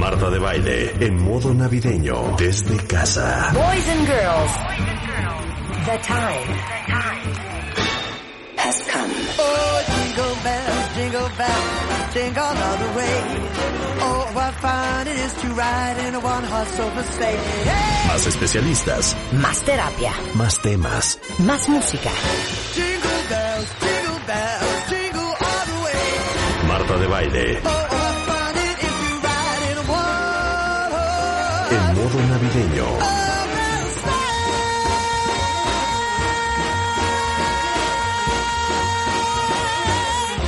Marta de baile en modo navideño desde casa. Boys and girls, the time has come. Oh, jingle bells, jingle bells, jingle all the way. Oh, what fun it is to ride in a one-horse open sleigh. Hey! Más especialistas, Más terapia, más temas. más música. Jingle bells, jingle bells, jingle all the way. Marta de baile navideño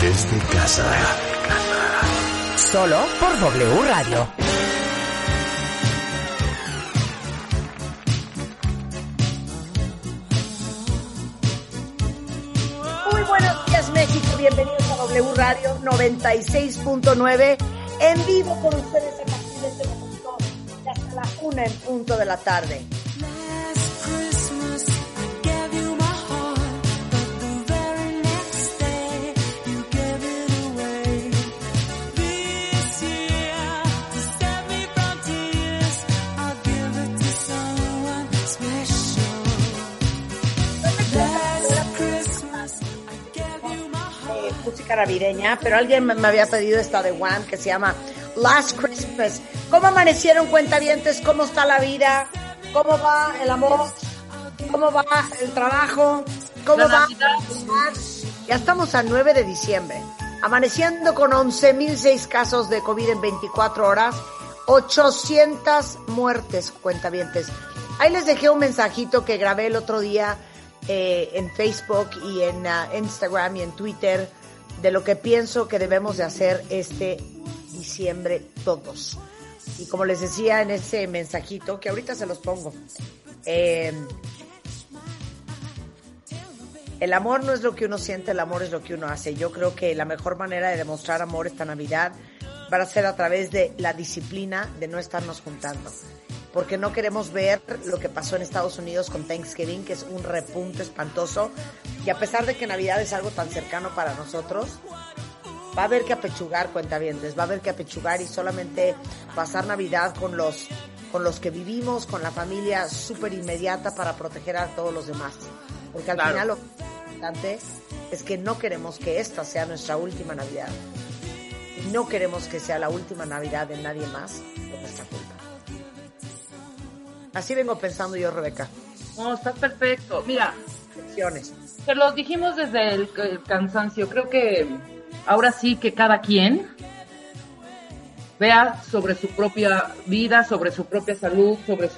desde casa. Solo por W Radio. Muy buenos días México, bienvenidos a W Radio 96.9 en vivo con ustedes a una en punto de la tarde. Eh, música navideña, pero alguien me me había pedido esta de One que se llama Last Christmas. ¿Cómo amanecieron cuentavientes? ¿Cómo está la vida? ¿Cómo va el amor? ¿Cómo va el trabajo? ¿Cómo va? Ya estamos a 9 de diciembre, amaneciendo con 11.006 casos de COVID en 24 horas, 800 muertes, cuentavientes. Ahí les dejé un mensajito que grabé el otro día eh, en Facebook y en ah, Instagram y en Twitter de lo que pienso que debemos de hacer este diciembre todos. Y como les decía en ese mensajito, que ahorita se los pongo, eh, el amor no es lo que uno siente, el amor es lo que uno hace. Yo creo que la mejor manera de demostrar amor esta Navidad va a ser a través de la disciplina de no estarnos juntando. Porque no queremos ver lo que pasó en Estados Unidos con Thanksgiving, que es un repunte espantoso. Y a pesar de que Navidad es algo tan cercano para nosotros, va a haber que apechugar cuentavientes, va a haber que apechugar y solamente pasar Navidad con los, con los que vivimos, con la familia súper inmediata para proteger a todos los demás. Porque al final lo importante es que no queremos que esta sea nuestra última Navidad. Y no queremos que sea la última Navidad de nadie más por nuestra culpa. Así vengo pensando yo, Rebeca. No, estás perfecto. Mira, Lecciones. te lo dijimos desde el, el cansancio. Creo que ahora sí que cada quien vea sobre su propia vida, sobre su propia salud, sobre,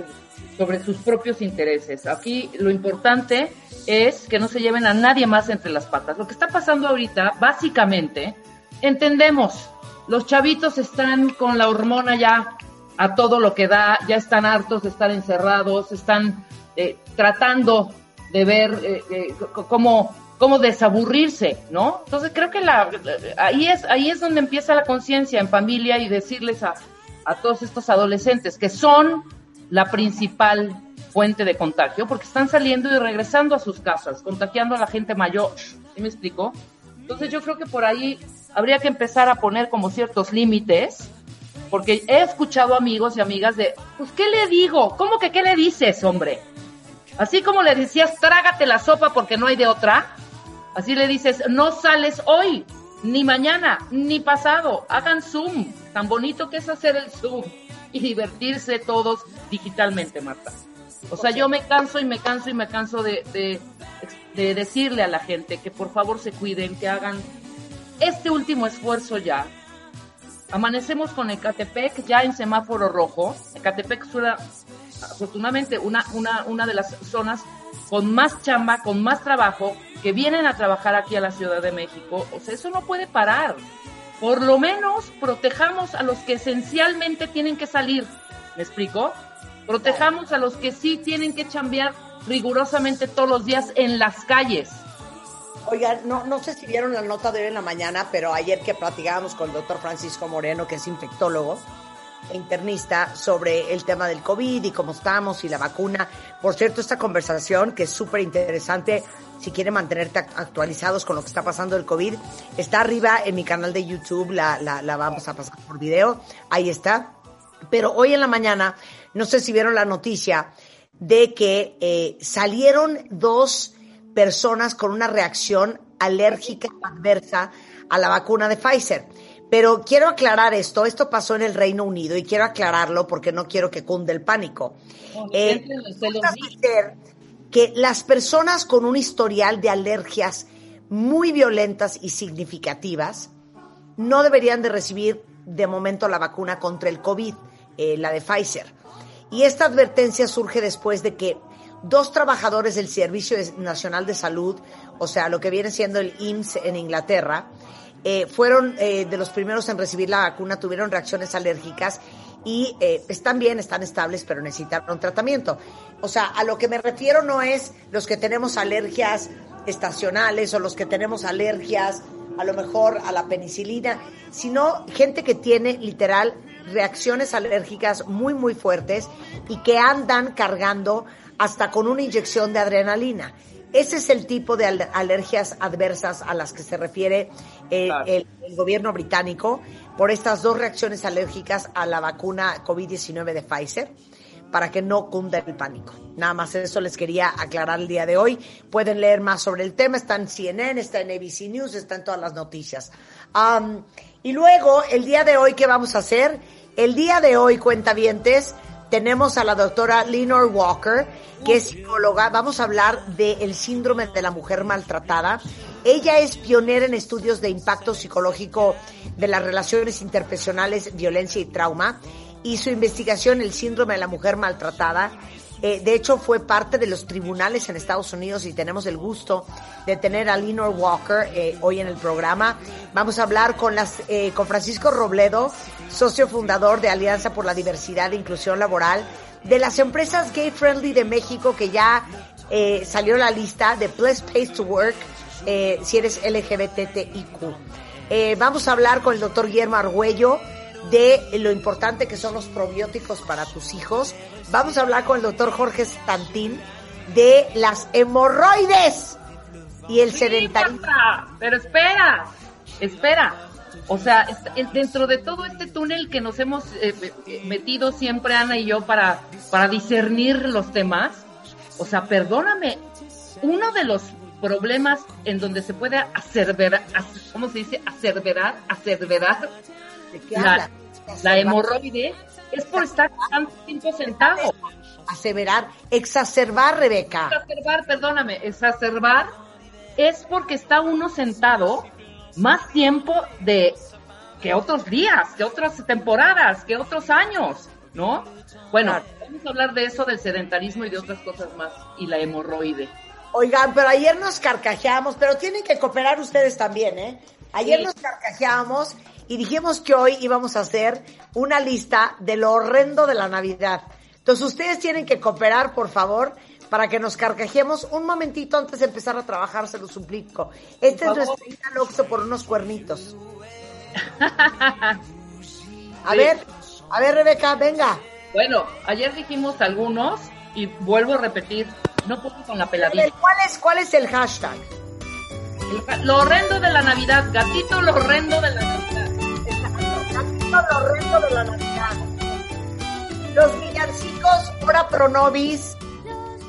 sobre sus propios intereses. Aquí lo importante es que no se lleven a nadie más entre las patas. Lo que está pasando ahorita, básicamente, entendemos, los chavitos están con la hormona ya a todo lo que da, ya están hartos de estar encerrados, están eh, tratando de ver eh, eh, cómo, cómo desaburrirse, ¿no? Entonces creo que la, ahí, es, ahí es donde empieza la conciencia en familia y decirles a, a todos estos adolescentes que son la principal fuente de contagio, porque están saliendo y regresando a sus casas, contagiando a la gente mayor. ¿Sí me explico? Entonces yo creo que por ahí habría que empezar a poner como ciertos límites, porque he escuchado amigos y amigas de, pues, ¿qué le digo? ¿Cómo que qué le dices, hombre? Así como le decías, trágate la sopa porque no hay de otra, así le dices, no sales hoy, ni mañana, ni pasado, hagan Zoom, tan bonito que es hacer el Zoom y divertirse todos digitalmente, Marta. O sea, yo me canso y me canso y me canso de, de, de decirle a la gente que por favor se cuiden, que hagan este último esfuerzo ya. Amanecemos con Ecatepec ya en semáforo rojo. Ecatepec es una, afortunadamente una, una, una de las zonas con más chamba, con más trabajo, que vienen a trabajar aquí a la Ciudad de México. O sea, eso no puede parar. Por lo menos protejamos a los que esencialmente tienen que salir. ¿Me explico? Protejamos a los que sí tienen que chambear rigurosamente todos los días en las calles. Oigan, no, no sé si vieron la nota de hoy en la mañana, pero ayer que platicábamos con el doctor Francisco Moreno, que es infectólogo internista, sobre el tema del COVID y cómo estamos y la vacuna. Por cierto, esta conversación, que es súper interesante, si quieren mantenerte act- actualizados con lo que está pasando del COVID, está arriba en mi canal de YouTube, la, la, la vamos a pasar por video, ahí está. Pero hoy en la mañana, no sé si vieron la noticia de que eh, salieron dos personas con una reacción alérgica adversa a la vacuna de Pfizer. Pero quiero aclarar esto, esto pasó en el Reino Unido y quiero aclararlo porque no quiero que cunde el pánico. Eh, que las personas con un historial de alergias muy violentas y significativas no deberían de recibir de momento la vacuna contra el COVID, eh, la de Pfizer. Y esta advertencia surge después de que dos trabajadores del Servicio Nacional de Salud, o sea, lo que viene siendo el IMSS en Inglaterra, eh, fueron eh, de los primeros en recibir la vacuna, tuvieron reacciones alérgicas y eh, están bien, están estables, pero necesitaron tratamiento. O sea, a lo que me refiero no es los que tenemos alergias estacionales o los que tenemos alergias a lo mejor a la penicilina, sino gente que tiene literal reacciones alérgicas muy, muy fuertes y que andan cargando hasta con una inyección de adrenalina. Ese es el tipo de al- alergias adversas a las que se refiere eh, Claro. el, el gobierno británico por estas dos reacciones alérgicas a la vacuna COVID-19 de Pfizer para que no cunda el pánico. Nada más eso les quería aclarar el día de hoy. Pueden leer más sobre el tema, está en CNN, está en ABC News, está en todas las noticias. Y luego, el día de hoy, ¿qué vamos a hacer? El día de hoy, cuentavientes, tenemos a la doctora Lenore Walker, que es psicóloga. Vamos a hablar del síndrome de la mujer maltratada. Ella es pionera en estudios de impacto psicológico de las relaciones interpersonales, violencia y trauma. Y su investigación, el síndrome de la mujer maltratada, eh, de hecho fue parte de los tribunales en Estados Unidos y tenemos el gusto de tener a Lenore Walker eh, hoy en el programa. Vamos a hablar con, las, eh, con Francisco Robledo, socio fundador de Alianza por la Diversidad e Inclusión Laboral, de las empresas gay friendly de México que ya eh, salió la lista de Best Place to Work si eres LGBTIQ. Vamos a hablar con el doctor Guillermo Argüello de lo importante que son los probióticos para tus hijos. Vamos a hablar con el doctor Jorge Stantín de las hemorroides y el Sí, sedentarismo. Pero espera, espera. O sea, dentro de todo este túnel que nos hemos eh, eh, metido siempre Ana y yo para, para discernir los temas, o sea, perdóname, uno de los problemas en donde se puede acerverar, ac- ¿cómo se dice? Acerverar, acerverar ¿De qué la, hemorroide es por estar tanto tiempo sentado. Aseverar, exacerbar, Rebeca. exacerbar, perdóname, exacerbar es porque está uno sentado más tiempo de que otros días, que otras temporadas, que otros años, ¿no? Bueno, Claro. vamos a hablar de eso, del sedentarismo y de otras cosas más, y la hemorroide. Oigan, pero ayer nos carcajeamos, pero tienen que cooperar ustedes también, ¿eh? Ayer Sí. nos carcajeamos y dijimos que hoy íbamos a hacer una lista de lo horrendo de la Navidad. Entonces ustedes tienen que cooperar, por favor, para que nos carcajemos un momentito antes de empezar a trabajar, se lo suplico. Este Por es favor. al Oxxo por unos cuernitos. A Sí. ver, a ver, Rebeca, venga. Bueno, ayer dijimos algunos, y vuelvo a repetir, no puedo con la A peladilla. ver, ¿Cuál es, cuál es el hashtag? El- Lo horrendo de la Navidad, gatito, lo horrendo de la Navidad. Lo horrendo de la Navidad. Los villancicos, hora pro nobis,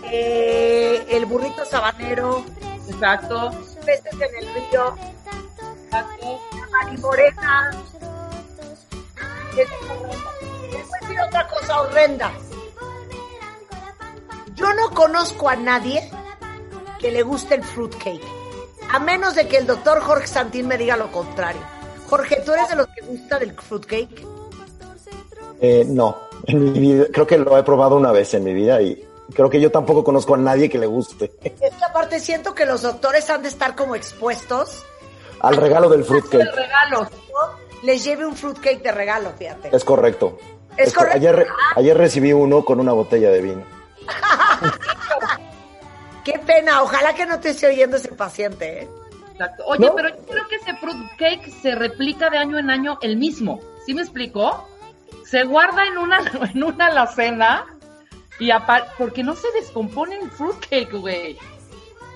eh, el burrito sabanero, Exacto, peces en el río, exacto. marimorena. A decir otra cosa horrenda. Yo no conozco a nadie que le guste el fruitcake. A menos de que el doctor Jorge Santín me diga lo contrario. Jorge, ¿tú eres de los que gusta del fruitcake? Eh, no, en mi vida, creo que lo he probado una vez en mi vida y creo que yo tampoco conozco a nadie que le guste. Es que aparte siento que los doctores han de estar como expuestos. Al regalo del De fruitcake, regalos. ¿no? Les lleve un fruitcake de regalo, fíjate. es correcto. Es correcto. Ayer, ayer recibí uno con una botella de vino. Qué pena, ojalá que no te esté oyendo ese paciente, ¿eh? Exacto. Oye, ¿No? pero yo creo que ese fruit cake se replica de año en año el mismo. ¿Sí me explicó? Se guarda en una, en una alacena y apa- porque no se descompone el fruit cake, güey.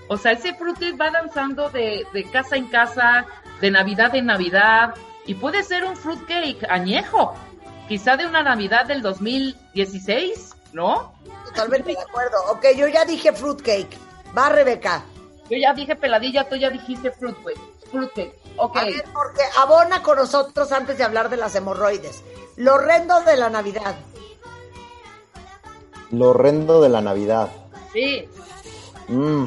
O sea, ese fruit cake va danzando de, de casa en casa, de Navidad en Navidad, y puede ser un fruit cake añejo, quizá de una Navidad del 2016, ¿no? Totalmente de acuerdo. Ok, yo ya dije fruitcake. Va, Rebeca. Yo ya dije peladilla, tú ya dijiste fruit cake. Fruit cake. Ok. A ver, porque abona con nosotros antes de hablar de las hemorroides. Lo horrendo de la Navidad. Lo horrendo de la Navidad. Sí, Mm,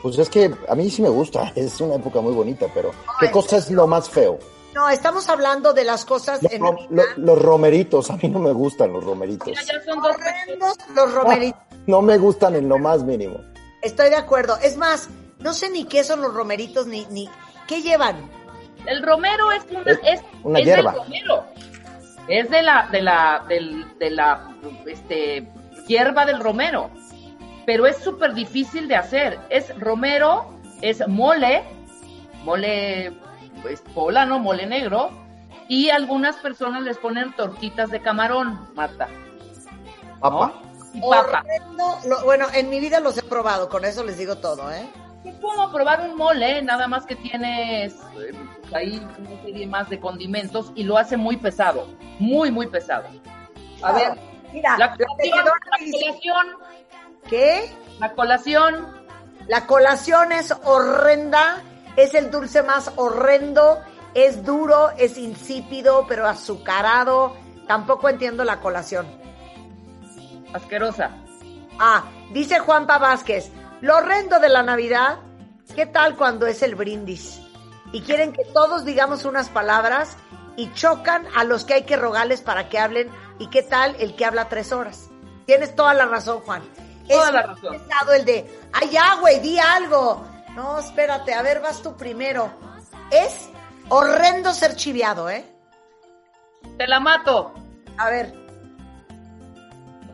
pues es que a mí sí me gusta, es una época muy bonita, pero ¿qué cosa es lo más feo? No, estamos hablando de las cosas Los, en lo- los romeritos, a mí no me gustan los romeritos. mira, ya son dos Horrendos los romeritos. No me gustan en lo más mínimo. Estoy de acuerdo. Es más, no sé ni qué son los romeritos, ni, ni qué llevan. El romero es una, Es es, una es hierba. del romero. Es de la, de la, del, de la, este, hierba del romero. Pero es súper difícil de hacer. Es romero, es mole, mole, pues, poblano, mole negro. Y algunas personas les ponen tortitas de camarón, Marta. Papa. Y papa. Horrendo, lo- bueno, en mi vida los he probado, con eso les digo todo, ¿eh? Es como probar un mole, nada más que tienes eh, ahí una serie más de condimentos y lo hace muy pesado, muy, muy pesado. A ver, Mira, la colación, ¿qué? la colación, La colación es horrenda, es el dulce más horrendo, es duro, es insípido, pero azucarado. Tampoco entiendo la colación. Asquerosa. Ah, dice Juanpa Vázquez, lo horrendo de la Navidad, ¿qué tal cuando es el brindis? Y quieren que todos digamos unas palabras y chocan a los que hay que rogarles para que hablen. ¿Y qué tal el que habla tres horas? Tienes toda la razón, Juan. Toda es la razón. pesado el de, ay ya, güey, di algo. No, espérate, a ver, vas tú primero. Es horrendo ser chiviado, ¿eh? Te la mato. A ver,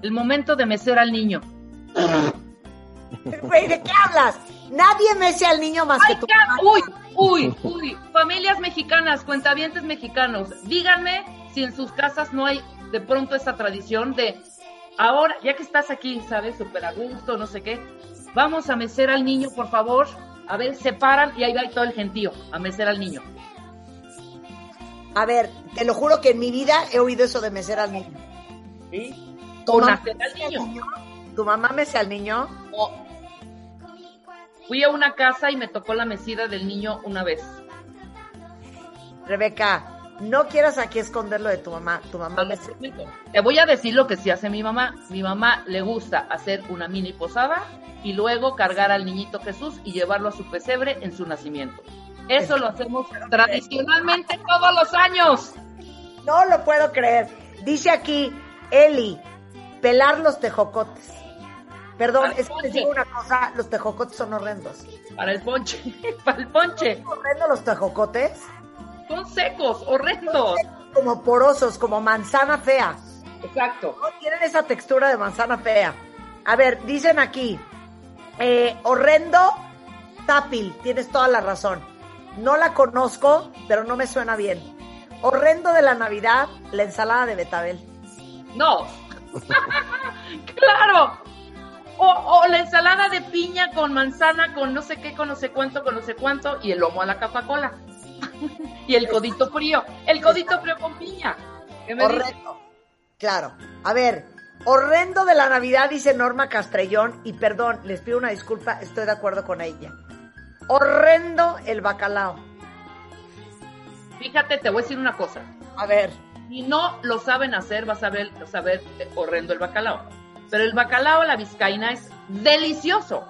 El momento de mecer al niño. güey, ¿de qué hablas? Nadie mece al niño más que Ay, tú. ca- uy, uy, uy. Familias mexicanas, cuentavientes mexicanos, díganme si en sus casas no hay de pronto esa tradición de ahora, ya que estás aquí, ¿sabes? Súper a gusto, no sé qué. Vamos a mecer al niño, por favor. A ver, se paran y ahí va todo el gentío a mecer al niño. A ver, te lo juro que en mi vida he oído eso de mecer al niño. ¿Sí? ¿Tu mamá al niño. ¿Tu mamá mece al niño? Fui a una casa y me tocó la mecida del niño una vez. Rebeca, no quieras aquí esconder lo de tu mamá. Tu mamá mece. Te voy a decir lo que sí hace mi mamá. Mi mamá le gusta hacer una mini posada y luego cargar al niñito Jesús y llevarlo a su pesebre en su nacimiento. Eso lo hacemos tradicionalmente todos los años. No lo puedo creer. Dice aquí Eli, pelar los tejocotes. Perdón, es que les digo una cosa, los tejocotes son horrendos. Para el ponche, para el ponche. ¿Son horrendos los tejocotes? Son secos, horrendos. Como porosos, como manzana fea. Exacto. No tienen esa textura de manzana fea. A ver, dicen aquí, eh, horrendo tápil, tienes toda la razón. No la conozco, pero no me suena bien. Horrendo de la Navidad, la ensalada de betabel. No. Claro. O, o la ensalada de piña con manzana, con no sé qué, con no sé cuánto, con no sé cuánto, y el lomo a la Coca-Cola. y el codito frío. El codito frío con piña. Horrendo. Claro. A ver, horrendo de la Navidad, dice Norma Castrellón, y perdón, les pido una disculpa, estoy de acuerdo con ella. Horrendo el bacalao. Fíjate, te voy a decir una cosa. A ver, Si no lo saben hacer, vas a ver, saber eh, horrendo el bacalao. Pero el bacalao, la vizcaína, es delicioso.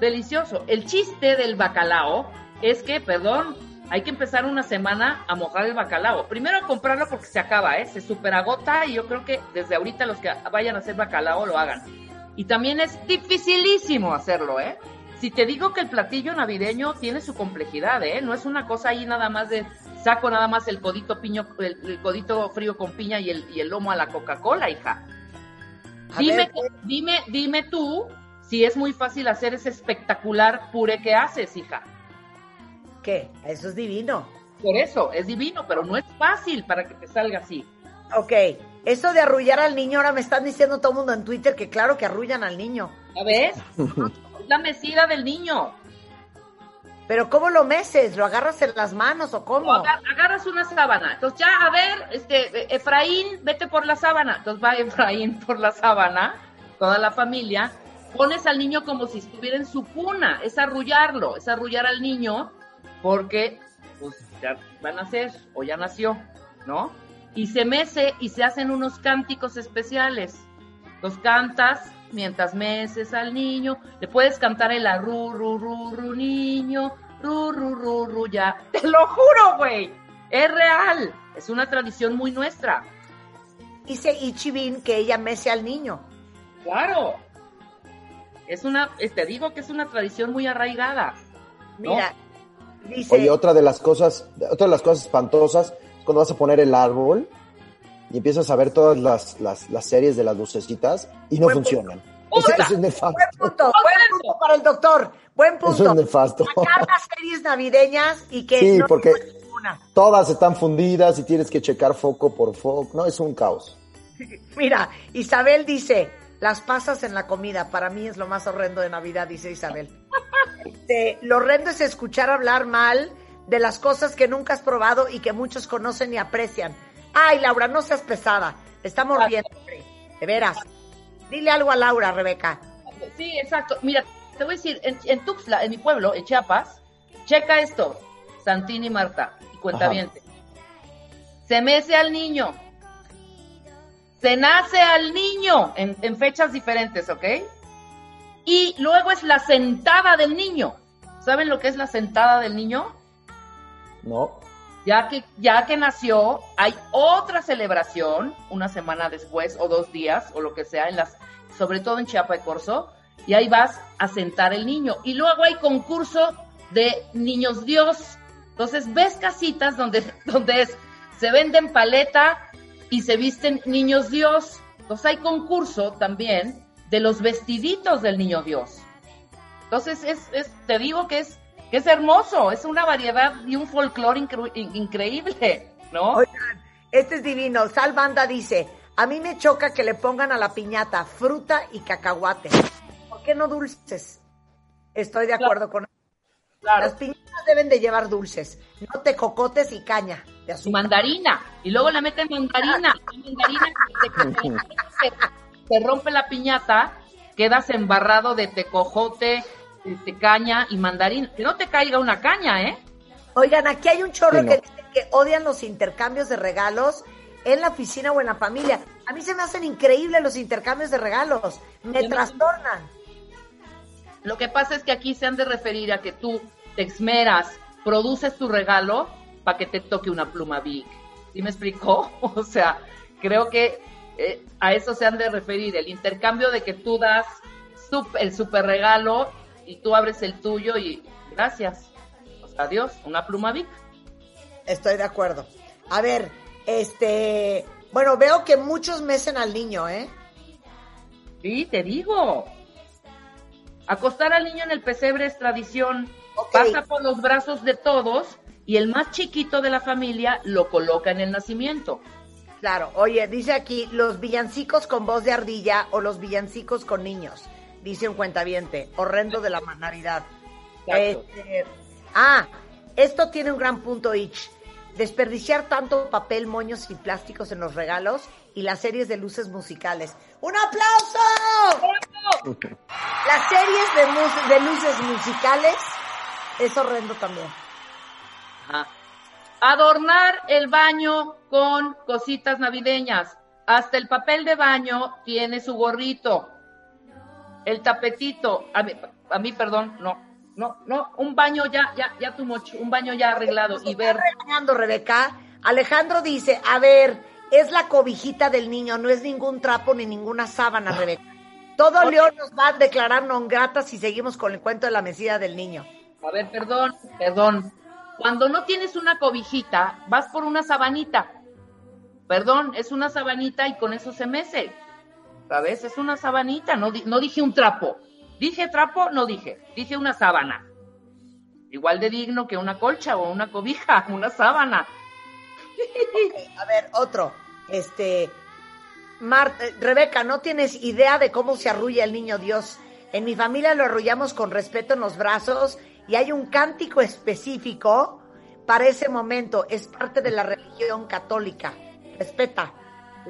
Delicioso. El chiste del bacalao es que, perdón, hay que empezar una semana a mojar el bacalao. Primero a comprarlo porque se acaba, ¿eh? Se superagota y yo creo que desde ahorita los que vayan a hacer bacalao lo hagan. Y también es dificilísimo hacerlo, ¿eh? Si te digo que el platillo navideño tiene su complejidad, ¿eh? No es una cosa ahí nada más de saco nada más el codito piño, el, el codito frío con piña y el, y el lomo a la Coca-Cola, hija. A Dime, ver, que- dime, dime tú si es muy fácil hacer ese espectacular puré que haces, hija. ¿Qué? Eso es divino. Por eso, es divino, pero no es fácil para que te salga así. Ok, eso de arrullar al niño, ahora me están diciendo todo el mundo en Twitter que claro que arrullan al niño. ¿Ya ves? Es la mesida del niño. Pero ¿cómo lo meces? ¿Lo agarras en las manos o cómo? Agar- agarras una sábana. Entonces, ya, a ver, este, Efraín, vete por la sábana. Entonces va Efraín por la sábana, toda la familia. Pones al niño como si estuviera en su cuna. Es arrullarlo, es arrullar al niño porque, pues, ya va a nacer o ya nació, ¿no? Y se mece y se hacen unos cánticos especiales. Los cantas mientras meces al niño. Le puedes cantar el arru, ru, ru, ru, niño, ru, ru, ru, ru, ya. Te lo juro, güey. Es real. Es una tradición muy nuestra. Dice Ichibin que ella mece al niño. Claro. Es una, eh, te digo que es una tradición muy arraigada. ¿no? Mira, dice, Oye, otra de las cosas, otra de las cosas espantosas es cuando vas a poner el árbol y empiezas a ver todas las, las, las series de las lucecitas y no Buen funcionan. Eso, eso es nefasto. buen punto, buen punto para el doctor, buen Eso punto. es nefasto. Sacar las series navideñas y que Sí, no porque-. Todas están fundidas y tienes que checar foco por foco. No, es un caos. Mira, Isabel dice, las pasas en la comida, para mí es lo más horrendo de Navidad, dice Isabel. Este, lo horrendo es escuchar hablar mal de las cosas que nunca has probado y que muchos conocen y aprecian. Ay, Laura, no seas pesada, estamos riendo, de veras. Dile algo a Laura, Rebeca. Sí, exacto. Mira, te voy a decir, en, en Tuxtla, en mi pueblo, en Chiapas, checa esto, Santini y Marta, y cuenta bien. Se mece al niño. Se nace al niño en, en fechas diferentes, ¿ok? Y luego es la sentada del niño. ¿Saben lo que es la sentada del niño? ¿No? Ya que, ya que nació, hay otra celebración una semana después o dos días o lo que sea, en las, sobre todo en Chiapa de Corzo, y ahí vas a sentar el niño. Y luego hay concurso de niños Dios. Entonces ves casitas donde, donde es, se venden paleta y se visten niños Dios. Entonces hay concurso también de los vestiditos del niño Dios. Entonces es, es te digo que es, que es hermoso, es una variedad y un folclore incre- in- increíble, ¿no? Oigan, este es divino. Sal Banda dice, a mí me choca que le pongan a la piñata fruta y cacahuate. ¿Por qué no dulces? Estoy de acuerdo con Claro. Las piñatas deben de llevar dulces, no te cocotes y caña de azúcar. mandarina. Y luego le meten mandarina. Hay mandarina te- te rompe la piñata, quedas embarrado de tecojote, de caña y mandarina. Que no te caiga una caña, ¿eh? Oigan, aquí hay un chorro Sí, no. que dice que odian los intercambios de regalos en la oficina o en la familia. A mí se me hacen increíbles los intercambios de regalos, me trastornan. Lo que pasa es que aquí se han de referir a que tú te esmeras, produces tu regalo para que te toque una pluma big. ¿Sí me explicó? O sea, creo que eh, a eso se han de referir, el intercambio de que tú das sup- el super regalo y tú abres el tuyo y gracias. O sea, adiós, una pluma big. Estoy de acuerdo. A ver, este, bueno, veo que muchos mecen al niño, ¿eh? Sí, te digo. Acostar al niño en el pesebre es tradición. Pasa por los brazos de todos y el más chiquito de la familia lo coloca en el nacimiento. Claro, oye, dice aquí los villancicos con voz de ardilla o los villancicos con niños. Dice un cuentaviente, horrendo de la Navidad. Este, ah, esto tiene un gran punto, Ich. Desperdiciar tanto papel, moños y plásticos en los regalos y las series de luces musicales. ¡Un aplauso! Las series de, luces musicales es horrendo también. Ajá. Adornar el baño con cositas navideñas. Hasta el papel de baño tiene su gorrito. El tapetito. A mí, a mí, perdón, no. No, no, un baño ya, ya, ya tu mocho, un baño ya arreglado y ver. Regañando, Rebeca. Alejandro dice, a ver, es la cobijita del niño, no es ningún trapo ni ninguna sábana, Rebeca. Todo. León nos va a declarar non grata si seguimos con el cuento de la mesida del niño. A ver, perdón, perdón. Cuando no tienes una cobijita, vas por una sabanita. Perdón, es una sabanita y con eso se mece. ¿Sabes? Es una sabanita, no, no dije un trapo. Dije trapo, no dije. Dije una sábana. Igual de digno que una colcha o una cobija, una sábana. A ver, otro. Este, Mar- eh, Rebeca, no tienes idea de cómo se arrulla el niño Dios. En mi familia lo arrullamos con respeto en los brazos y hay un cántico específico para ese momento. Es parte de la religión católica. Respeta.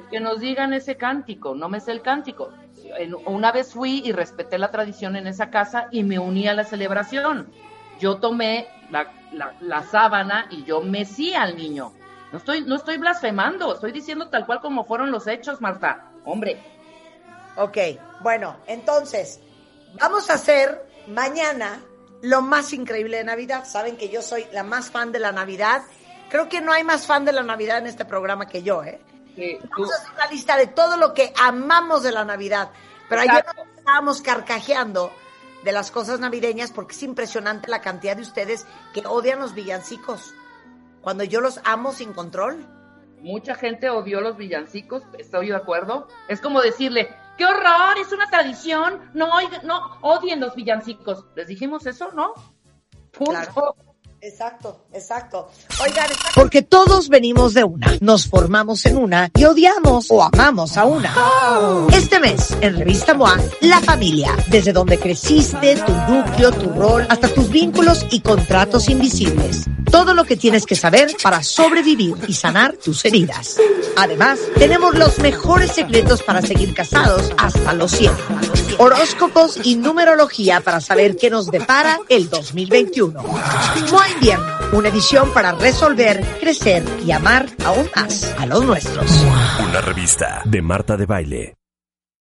Que nos digan ese cántico, no me sé el cántico. Una vez fui y respeté la tradición en esa casa y me uní a la celebración. Yo tomé la, la- la sábana y yo mecí al niño. No estoy, no estoy blasfemando, estoy diciendo tal cual como fueron los hechos, Marta. Hombre, Ok, bueno, entonces, vamos a hacer mañana lo más increíble de Navidad. Saben que yo soy la más fan de la Navidad. Creo que no hay más fan de la Navidad en este programa que yo, ¿eh? Que tú- Vamos a hacer una lista de todo lo que amamos de la Navidad. Pero ayer nos estábamos carcajeando de las cosas navideñas porque es impresionante la cantidad de ustedes que odian los villancicos. Cuando yo los amo sin control. mucha gente odió los villancicos, estoy de acuerdo. Es como decirle, ¡qué horror! Es una tradición, no, no odien los villancicos. ¿Les dijimos eso, no? Punto. Claro. Exacto, exacto. Oigan, porque todos venimos de una, nos formamos en una y odiamos o amamos a una. Este mes, en Revista MOA, la familia, desde donde creciste, tu núcleo, tu rol, hasta tus vínculos y contratos invisibles. Todo lo que tienes que saber para sobrevivir y sanar tus heridas. Además, tenemos los mejores secretos para seguir casados hasta los 100. Horóscopos y numerología para saber qué nos depara el 2021. MOA Invierno, una edición para resolver, crecer y amar aún más a los nuestros. Una revista de Marta de Baile.